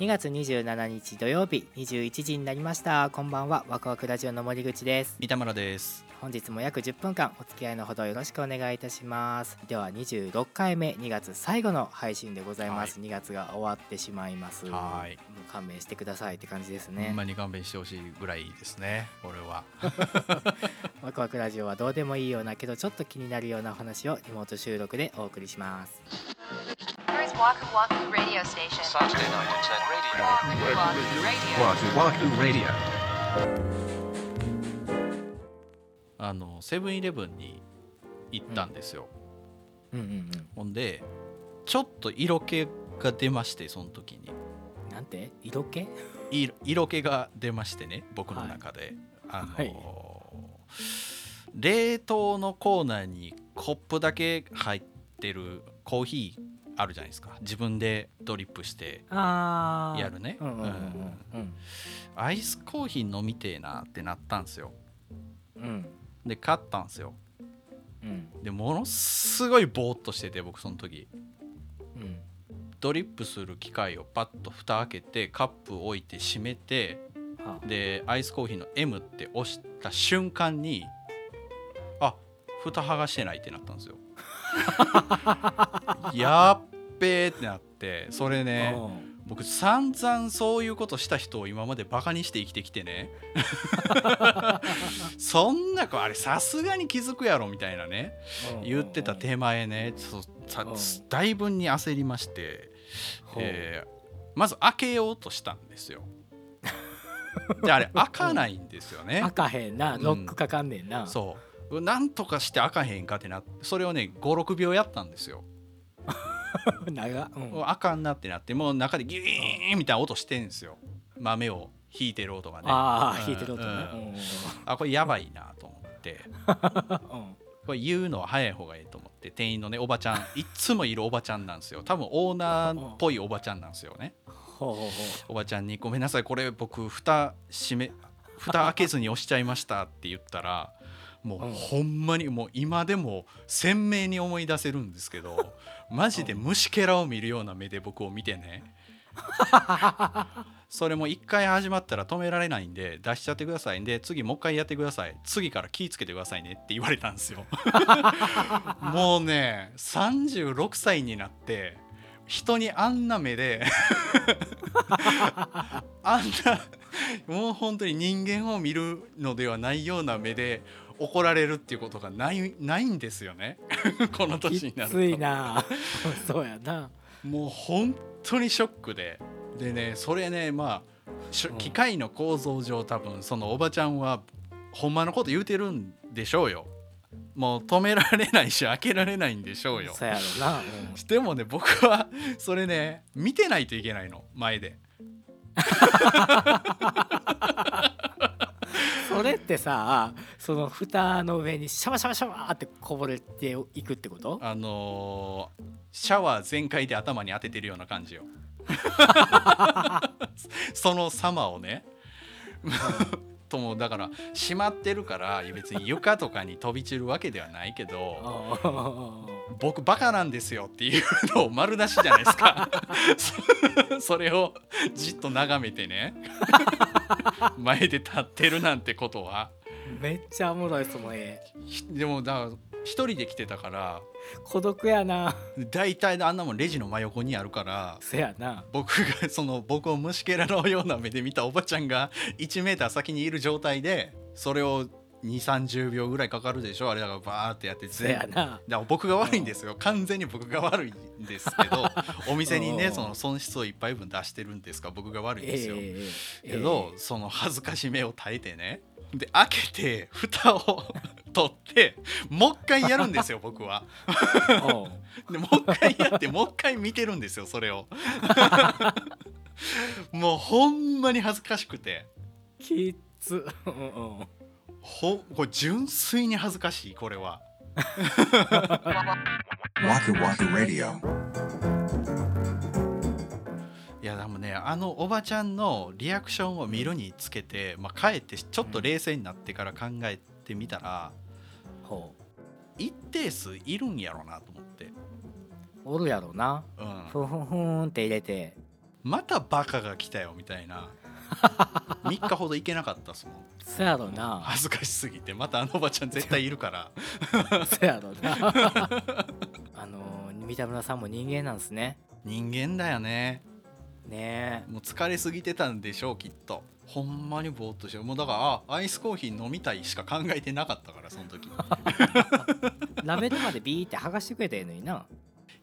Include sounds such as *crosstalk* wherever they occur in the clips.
2月27日土曜日21時になりました。こんばんはワクワクラジオの森口です。三田村です。本日も約10分間お付き合いのほどよろしくお願いいたします。では26回目2月最後の配信でございます、2月が終わってしまいます。はい。もう勘弁してくださいって感じですほねんまに勘弁してほしいぐらいですねこれは。*laughs* ワクワクラジオはどうでもいいようなけどちょっと気になるようなお話をリモート収録でお送りします Waku Waku Radio Station. Saturday night at 10 radio. Waku Waku Radio. Wahoo Wahoo Radio. あのセブンイレブンに行ったんですよ、うん。うんうんほんでちょっと色気が出ましてその時に。なんて？色気？色色気が出ましてね僕の中で、あのーはい。冷凍のコーナーにコップだけ入ってるコーヒーあるじゃないですか。自分でドリップしてやるね。アイスコーヒー飲みてえなってなったんですよ。うん。で買ったんですよ。うん。でものすごいボーっとしてて僕その時。うん。ドリップする機械をパッと蓋開けてカップ置いて閉めてはでアイスコーヒーの M って押した瞬間にあ蓋剥がしてないってなったんですよ。*laughs* やっべーってなってそれねうん。僕散々そういうことした人を今までバカにして生きてきてね。*laughs* そんな子あれさすがに気づくやろみたいなね言ってた手前ねちょっとさうん。だいぶに焦りまして、えーまず開けようとしたんですよ。*laughs* であれ開かないんですよね。開かへんな。うん。ロックかかんねんな、そう。なんとかして開かへんかってなってそれをね56秒やったんですよ *laughs* 長っ。うん。もうあかんなってなってもう中でギーンみたいな音してんですよ。豆を引いてる音がね。うん。ああ弾いてる音ね。うん。うん。あこれやばいなと思って。う *laughs* んこれ言うのは早い方がいいと思って店員のねおばちゃん。いっつもいるおばちゃんなんですよ。多分オーナーっぽいおばちゃんなんですよね。おばちゃんに「ごめんなさいこれ僕蓋閉め蓋開けずに押しちゃいました」って言ったらもううん。ほんまにもう今でも鮮明に思い出せるんですけど *laughs* マジで虫けらを見るような目で僕を見てね。*laughs* それも一回始まったら止められないんで出しちゃってくださいんで次もう一回やってください。次から気ぃつけてくださいねって言われたんですよ。*laughs* もうね36歳になって人にあんな目であんなもう本当に人間を見るのではないような目で怒られるっていうことがないないんですよね。*laughs* このう年になると。きついな。*laughs* そうやな。もう本当にショックで。でねそれねまあ機械の構造上多分そのおばちゃんはほんまのこと言うてるんでしょうよ。もう止められないし開けられないんでしょうよ。そうやろな、うん。でもね僕はそれね見てないといけないの。前で *laughs* それってさその蓋の上にシャワシャワシャワーってこぼれていくってこと？あのーシャワー全開で頭に当ててるような感じよ。*laughs* *laughs* その様をね *laughs* ともだから閉まってるから別に床とかに飛び散るわけではないけど僕バカなんですよっていうのを丸出しじゃないですか。そ *laughs* それをじっと眺めてね。前で立ってるなんてことは。めっちゃおもろいその絵。ひでもだから一人で来てたから孤独やな。大体あんなもんレジの真横にあるからそやな。僕が *laughs* その僕を虫けらのような目で見たおばちゃんが1メーター先にいる状態でそれを2 3 0秒ぐらいかかるでしょ？あれだからバーってやってそやな。だ僕が悪いんですよ。完全に僕が悪いんですけど *laughs* お店にうん。ねその損失をいっぱい分出してるんですか？ら僕が悪いんですよ、ええ。けど、その恥ずかしめを耐えてね。で開けて蓋を取ってもう一回やるんですよ *laughs* 僕は。*laughs* でもう一回やってもう一回見てるんですよそれを。*laughs* もうほんまに恥ずかしくて。きっつ。ほこれ純粋に恥ずかしいこれは.いやでもねあのおばちゃんのリアクションを見るにつけて、まあ、かえってちょっと冷静になってから考えてみたらほう。一定数いるんやろなと思って、おるやろな。うん、ふんふんふんって入れて。またバカが来たよみたいな。*laughs* 3日ほど行けなかったっすもん。そやろな。恥ずかしすぎて。またあのおばちゃん絶対いるから。*laughs* そやろな。*laughs* あの三田村さんも人間なんですね。人間だよね。ねもう疲れすぎてたんでしょうきっとほんまにぼーっとしてもうだからあアイスコーヒー飲みたいしか考えてなかったからその時。えラベルまでビーって剥がしてくれたらええのにな。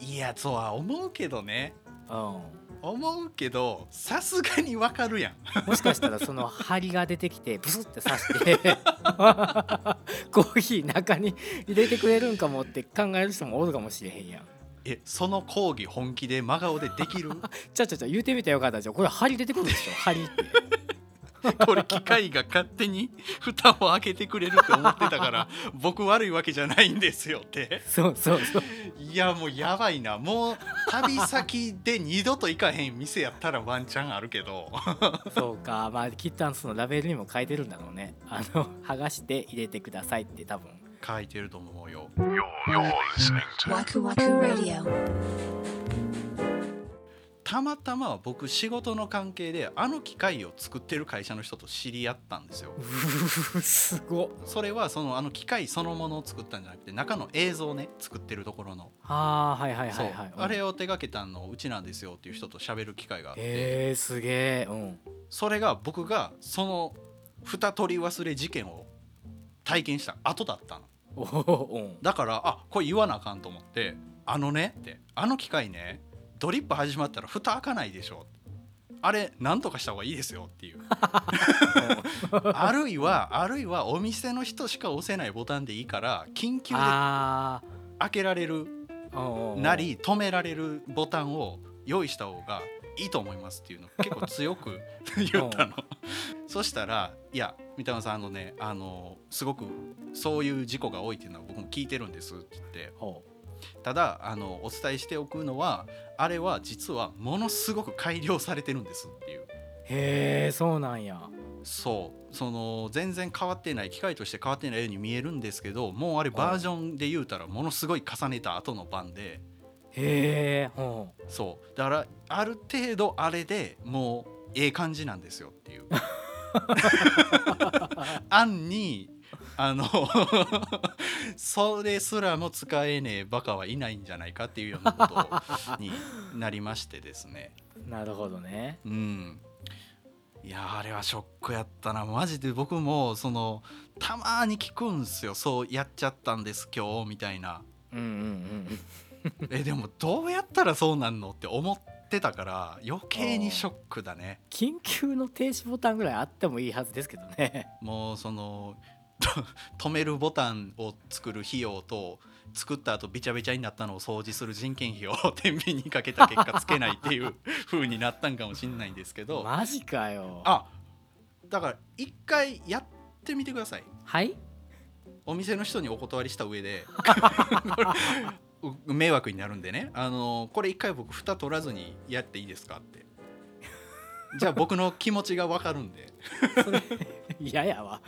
いやそうは思うけどね。うん。思うけどさすがにわかるやん。もしかしたらその針が出てきてブスって刺して *laughs* コーヒー中に入れてくれるんかもって考える人もおるかもしれへんやん。えその講義本気で真顔でできる？*laughs* ちゃちゃちゃ言うてみたらよかったじゃんこれ針出てくるでしょ針って *laughs* これ機械が勝手に *laughs* 蓋を開けてくれるって思ってたから *laughs* 僕悪いわけじゃないんですよって。そうそうそう。いやもうやばいな。もう旅先で二度と行かへん店やったらワンチャンあるけど。そうか。まあきっとそのラベルにも書いてるんだろうね。あの剥がして入れてくださいって多分。書いてると思うよ。You're, you're listening to. たまたま僕仕事の関係であの機械を作ってる会社の人と知り合ったんですよ。*laughs* すごっ。それはそのあの機械そのものを作ったんじゃなくて中の映像ね作ってるところの、あーはいはいはいはい。あれを手掛けたのうちなんですよっていう人と喋る機会があって、えー、すげえうん。それが僕がその蓋取り忘れ事件を体験した後だったの。おおうん。だからあこれ言わなあかんと思って「あのね」って「あの機械ねドリップ始まったら蓋開かないでしょ」あれ何とかした方がいいですよっていう。*laughs* あるいはあるいはお店の人しか押せないボタンでいいから緊急であ開けられるなり止められるボタンを用意した方がいいと思いますっていうのを結構強く *laughs* 言ったの。そしたら「いや三田村さんあのねあのすごくそういう事故が多いっていうのは僕も聞いてるんです」って言ってほただあのお伝えしておくのはあれは実はものすごく改良されてるんですっていう。うへえそうなんや。そう。その全然変わってない機械として変わってないように見えるんですけどもうあれバージョンで言うたらものすごい重ねた後の版で。へえそう。だからある程度あれでもうええ感じなんですよっていう。*laughs* 案にあのそれすらも使えねえバカはいないんじゃないかっていうようなことになりましてですね。*laughs* なるほどね。うん。いやあれはショックやったな。マジで僕もそのたまに聞くんすよ。そうやっちゃったんです今日みたいな。うんうんうん。えでもどうやったらそうなんのって思ってたから余計にショックだね。緊急の停止ボタンぐらいあってもいいはずですけどね。もうその *laughs* 止めるボタンを作る費用と作った後びちゃびちゃになったのを掃除する人件費を天秤にかけた結果つけないっていう風になったんかもしれないんですけど。マジかよ。あだから一回やってみてください。はい？お店の人にお断りした上で。*laughs* う迷惑になるんでね。あのこれ一回僕蓋取らずにやっていいですかってじゃあ僕の気持ちがわかるんで。*laughs* いややわ。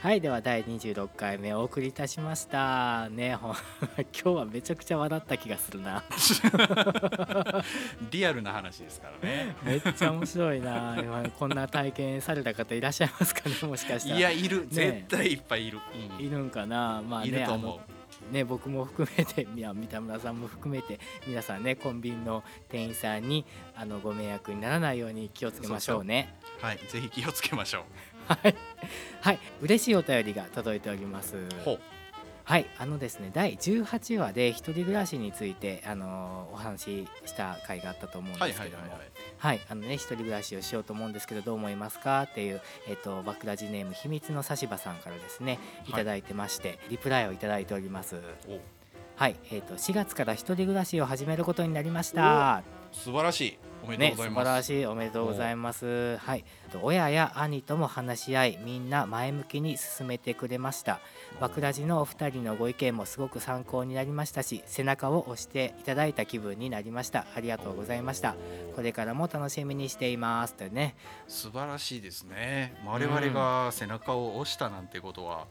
はいでは第26回目お送りいたしました。ねほん *laughs* 今日はめちゃくちゃ笑った気がするな。*laughs* リアルな話ですからね。めっちゃ面白いな。今こんな体験された方いらっしゃいますかね？*laughs* もしかしたら。いやいる、ね。絶対いっぱいいる、うん。いるんかな？まあねいると思う。あのね僕も含めていや三田村さんも含めて皆さんねコンビニの店員さんにあのご迷惑にならないように気をつけましょうね。はいぜひ気をつけましょうはい、はい、嬉しいお便りが届いております。はい。あのですね第18話で一人暮らしについてあのお話しした回があったと思うんはいですけども。はいはいはいはい、あのね、一人暮らしをしようと思うんですけど、どう思いますか？っていう、えっ、と、バクラジネーム秘密の差し歯さんからですね、い。ただいてまして、リプライをいただいております。おはい、えっ、と、4月から一人暮らしを始めることになりました。素晴らしいおめでね素とうございます、晴らしいおめでとうございます。はい。親や兄とも話し合いみんな前向きに進めてくれました。わくらじのお二人のご意見もすごく参考になりましたし背中を押していただいた気分になりました。ありがとうございました。これからも楽しみにしています。とね。素晴らしいですね。我々が背中を押したなんてことは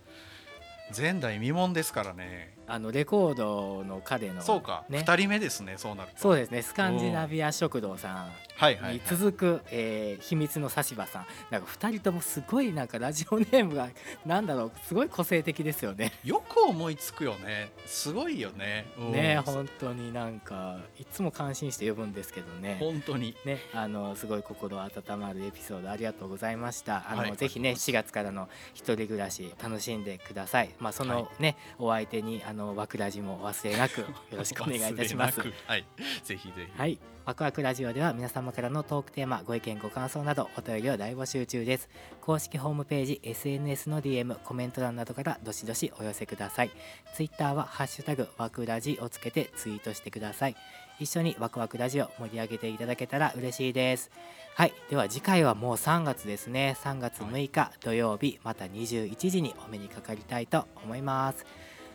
前代未聞ですからね。あのレコードの彼のそうか、ね。2人目ですねそうなると。そうですね。スカンジナビア食堂さんはいはい、はいに、続く、えー秘密の差し葉さんなんか2人ともすごいなんかラジオネームがなんだろうすごい個性的ですよね。よく思いつくよねすごいよね、うんね本当になんかいつも感心して呼ぶんですけどね。本当にね、あのすごい心温まるエピソードありがとうございました。あの、はいぜひね4月からの一人暮らし楽しんでください。まあそのね、お相手にあのわくらじもお忘れなくよろしくお願いいたします *laughs* 忘。れなくはいぜひぜひはい。ワクワクラジオでは皆様からのトークテーマ、ご意見、ご感想などお便りを大募集中です。公式ホームページ、SNS の DM、コメント欄などからどしどしお寄せください。ツイッターはハッシュタグワクラジをつけてツイートしてください。一緒にワクワクラジオ盛り上げていただけたら嬉しいです。はい。では次回はもう3月ですね。3月6日土曜日、また21時にお目にかかりたいと思います。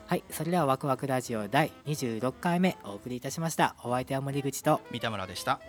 はい。それではワクワクラジオ第26回目お送りいたしました。お相手は森口と三田村でした